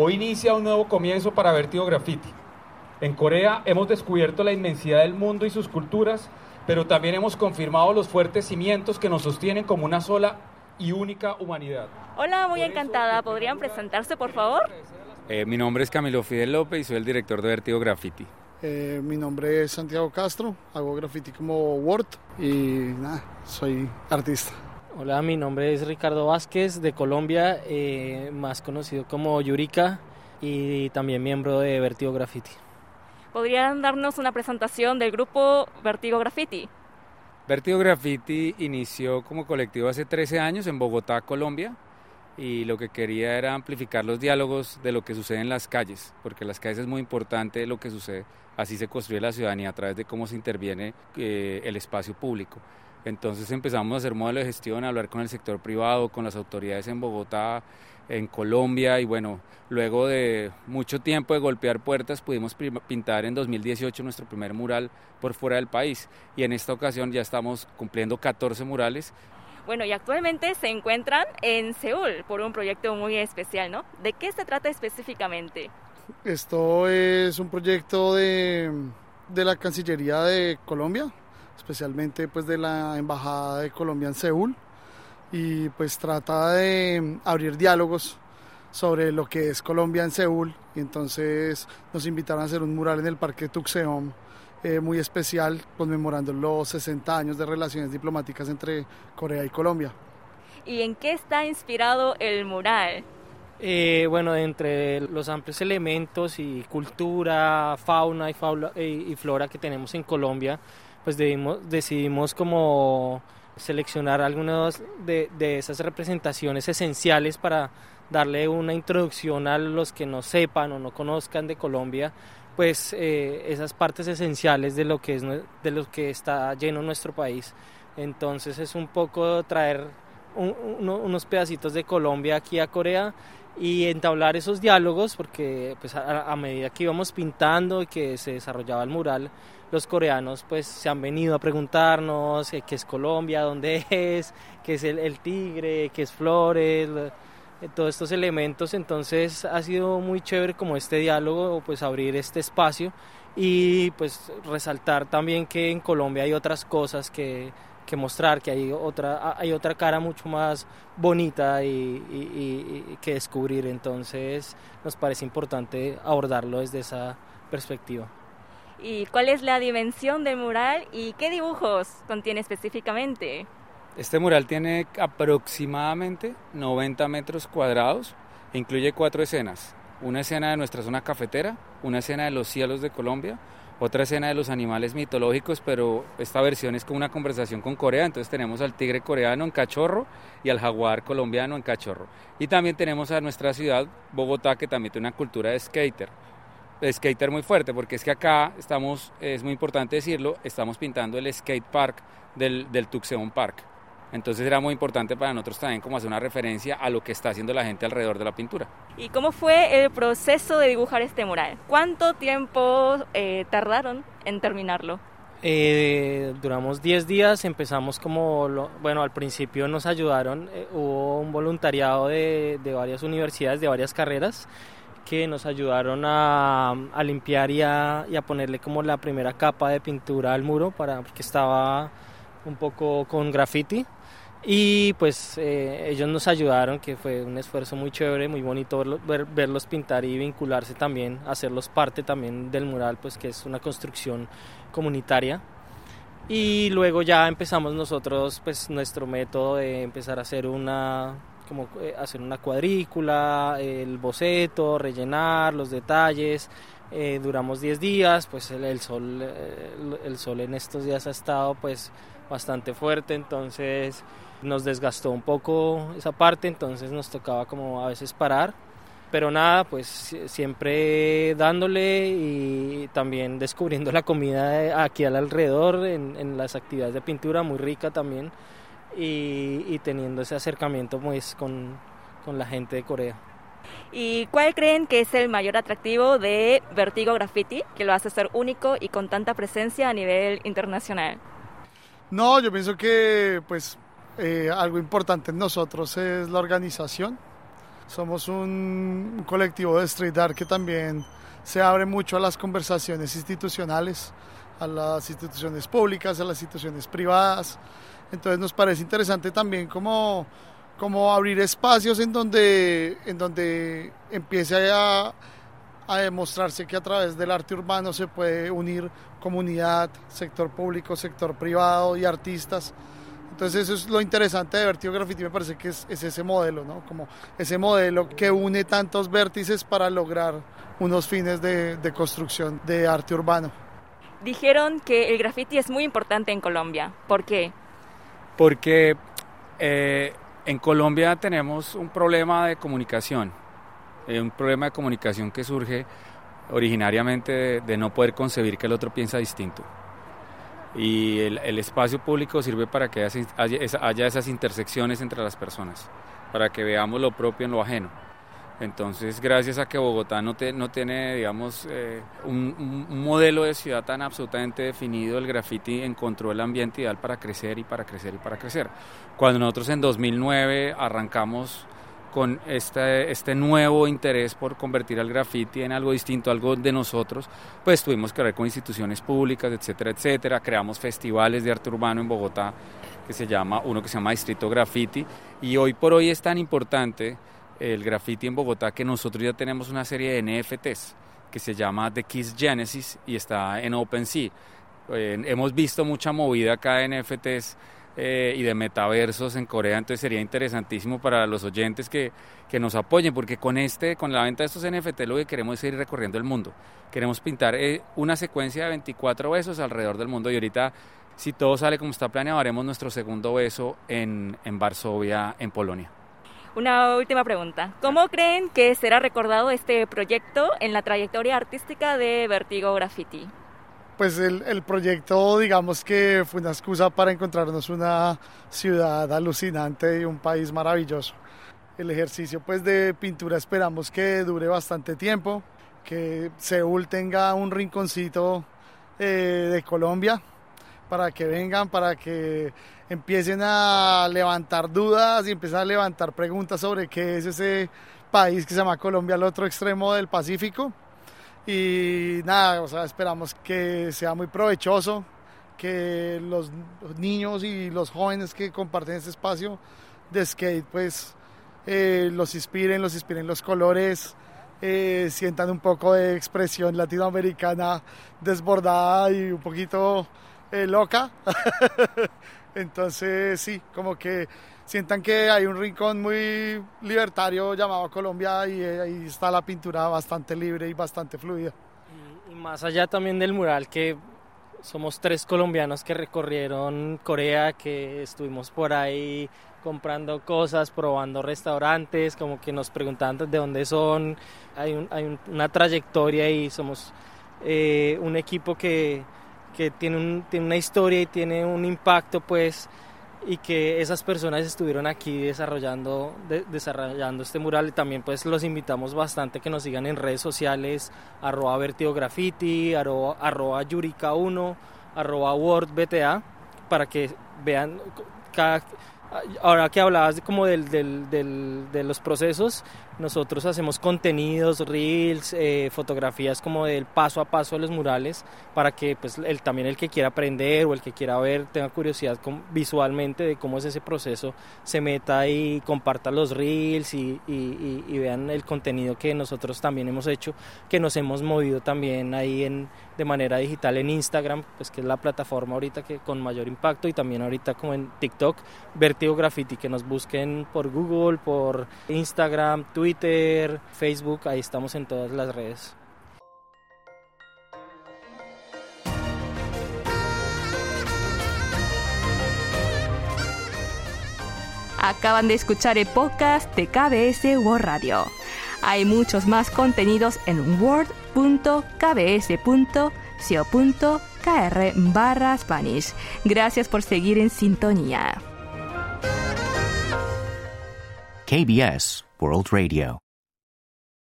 Hoy inicia un nuevo comienzo para Vertigo Graffiti. En Corea hemos descubierto la inmensidad del mundo y sus culturas, pero también hemos confirmado los fuertes cimientos que nos sostienen como una sola y única humanidad. Hola, muy encantada. ¿Podrían presentarse, por favor? Eh, mi nombre es Camilo Fidel López y soy el director de Vertigo Graffiti. Eh, mi nombre es Santiago Castro, hago graffiti como Word y nada, soy artista. Hola, mi nombre es Ricardo Vázquez de Colombia, eh, más conocido como Yurika y también miembro de Vertigo Graffiti. ¿Podrían darnos una presentación del grupo Vertigo Graffiti? Vertigo Graffiti inició como colectivo hace 13 años en Bogotá, Colombia, y lo que quería era amplificar los diálogos de lo que sucede en las calles, porque en las calles es muy importante lo que sucede, así se construye la ciudadanía a través de cómo se interviene eh, el espacio público. Entonces empezamos a hacer modelo de gestión, a hablar con el sector privado, con las autoridades en Bogotá, en Colombia y bueno, luego de mucho tiempo de golpear puertas pudimos pintar en 2018 nuestro primer mural por fuera del país y en esta ocasión ya estamos cumpliendo 14 murales. Bueno, y actualmente se encuentran en Seúl por un proyecto muy especial, ¿no? ¿De qué se trata específicamente? Esto es un proyecto de, de la Cancillería de Colombia, especialmente pues de la Embajada de Colombia en Seúl y pues trata de abrir diálogos sobre lo que es Colombia en Seúl y entonces nos invitaron a hacer un mural en el Parque Tuxeom eh, muy especial conmemorando los 60 años de relaciones diplomáticas entre Corea y Colombia. ¿Y en qué está inspirado el mural? Eh, bueno, entre los amplios elementos y cultura, fauna y, y flora que tenemos en Colombia, pues decidimos como seleccionar algunas de, esas representaciones esenciales para darle una introducción a los que no sepan o no conozcan de Colombia, pues eh, esas partes esenciales de lo que es de lo que está lleno nuestro país. Entonces es un poco traer unos pedacitos de Colombia aquí a Corea y entablar esos diálogos porque pues a, medida que íbamos pintando y que se desarrollaba el mural los coreanos pues se han venido a preguntarnos qué es Colombia, dónde es, qué es el, tigre, qué es Flores, eh, todos estos elementos, entonces ha sido muy chévere como este diálogo, pues abrir este espacio y pues resaltar también que en Colombia hay otras cosas que, que mostrar, que hay otra, hay otra cara mucho más bonita y, y que descubrir, entonces nos parece importante abordarlo desde esa perspectiva y cuál es la dimensión del mural y qué dibujos contiene específicamente. Este mural tiene aproximadamente 90 metros cuadrados e incluye cuatro escenas. Una escena de nuestra zona cafetera, una escena de los cielos de Colombia, otra escena de los animales mitológicos, pero esta versión es como una conversación con Corea, entonces tenemos al tigre coreano en cachorro y al jaguar colombiano en cachorro. Y también tenemos a nuestra ciudad, Bogotá, que también tiene una cultura de skater skater muy fuerte, porque es que acá estamos, es muy importante decirlo, estamos pintando el skate park del, del Park. Entonces era muy importante para nosotros también como hacer una referencia a lo que está haciendo la gente alrededor de la pintura. ¿Y cómo fue el proceso de dibujar este mural? ¿Cuánto tiempo eh, tardaron en terminarlo? Eh, duramos 10 días, empezamos como, bueno, al principio nos ayudaron, eh, hubo un voluntariado de, de varias universidades, de varias carreras, que nos ayudaron a, limpiar y a, ponerle como la primera capa de pintura al muro para porque estaba un poco con graffiti y pues eh, ellos nos ayudaron que fue un esfuerzo muy chévere muy bonito verlos, pintar y vincularse también hacerlos parte también del mural pues que es una construcción comunitaria y luego ya empezamos nosotros pues nuestro método de empezar a hacer una como eh, hacer una cuadrícula, el boceto, rellenar los detalles. Eh, duramos 10 días, pues el, sol, el, sol en estos días ha estado pues bastante fuerte, entonces nos desgastó un poco esa parte, entonces nos tocaba como a veces parar, pero nada, pues siempre dándole y también descubriendo la comida aquí al alrededor en, en las actividades de pintura, muy rica también y, teniendo ese acercamiento pues, con, con la gente de Corea. ¿Y cuál creen que es el mayor atractivo de Vertigo Graffiti, que lo hace ser único y con tanta presencia a nivel internacional? No, yo pienso que pues eh, algo importante en nosotros es la organización. Somos un, colectivo de street art que también se abre mucho a las conversaciones institucionales, a las instituciones públicas, a las instituciones privadas. Entonces nos parece interesante también como, abrir espacios en donde, en donde empiece a, a demostrarse que a través del arte urbano se puede unir comunidad, sector público, sector privado y artistas. Entonces eso es lo interesante de Vertigo Graffiti, me parece que es, ese modelo, ¿no? Como ese modelo que une tantos vértices para lograr unos fines de, construcción de arte urbano. Dijeron que el graffiti es muy importante en Colombia. ¿Por qué? Porque eh, en Colombia tenemos un problema de comunicación, eh, un problema de comunicación que surge originariamente de no poder concebir que el otro piensa distinto y el, espacio público sirve para que haya, esas intersecciones entre las personas, para que veamos lo propio en lo ajeno. Entonces, gracias a que Bogotá no, no tiene, digamos, eh, un, modelo de ciudad tan absolutamente definido, el graffiti encontró el ambiente ideal para crecer y para crecer y para crecer. Cuando nosotros en 2009 arrancamos con este, este nuevo interés por convertir al graffiti en algo distinto, algo de nosotros, pues tuvimos que ver con instituciones públicas, etcétera, etcétera. Creamos festivales de arte urbano en Bogotá, que se llama, uno que se llama Distrito Graffiti, y hoy por hoy es tan importante el graffiti en Bogotá que nosotros ya tenemos una serie de NFTs que se llama The Kiss Genesis y está en OpenSea. Eh, hemos visto mucha movida acá de NFTs eh, y de metaversos en Corea, entonces sería interesantísimo para los oyentes que, que, nos apoyen, porque con este, con la venta de estos NFT lo que queremos es ir recorriendo el mundo. Queremos pintar eh, una secuencia de 24 besos alrededor del mundo y ahorita, si todo sale como está planeado, haremos nuestro segundo beso en, en Varsovia, en Polonia. Una última pregunta. ¿Cómo creen que será recordado este proyecto en la trayectoria artística de Vertigo Graffiti? Pues el, proyecto digamos que fue una excusa para encontrarnos una ciudad alucinante y un país maravilloso. El ejercicio pues de pintura esperamos que dure bastante tiempo, que Seúl tenga un rinconcito eh, de Colombia para que vengan, para que empiecen a levantar dudas y empiecen a levantar preguntas sobre qué es ese país que se llama Colombia al otro extremo del Pacífico y nada, o sea, esperamos que sea muy provechoso, que los niños y los jóvenes que comparten este espacio de skate, pues eh, los inspiren, los inspiren los colores, eh, sientan un poco de expresión latinoamericana desbordada y un poquito eh, loca. Entonces, sí, como que sientan que hay un rincón muy libertario llamado Colombia y eh, ahí está la pintura bastante libre y bastante fluida. Y, más allá también del mural que somos tres colombianos que recorrieron Corea, que estuvimos por ahí comprando cosas, probando restaurantes, como que nos preguntaban de dónde son, hay, hay una trayectoria y somos eh, un equipo que, que tiene, un, tiene una historia y tiene un impacto pues y que esas personas estuvieron aquí desarrollando, desarrollando este mural. También pues los invitamos bastante que nos sigan en redes sociales arroba vertido graffiti, arroba, arroba yurica1, arroba wordbta para que vean cada, ahora que hablabas como del, del, del, de los procesos, nosotros hacemos contenidos, reels, eh, fotografías como del paso a paso de los murales para que pues el, también el que quiera aprender o el que quiera ver tenga curiosidad visualmente de cómo es ese proceso, se meta y comparta los reels y, y, y, vean el contenido que nosotros también hemos hecho, que nos hemos movido también ahí en, de manera digital en Instagram, pues que es la plataforma ahorita que con mayor impacto y también ahorita como en TikTok, Vertigo Graffiti, que nos busquen por Google, por Instagram, Twitter, Twitter, Facebook, ahí estamos en todas las redes. Acaban de escuchar el podcast de KBS World Radio. Hay muchos más contenidos en word.kbs.co.kr barra Spanish. Gracias por seguir en sintonía. KBS World Radio.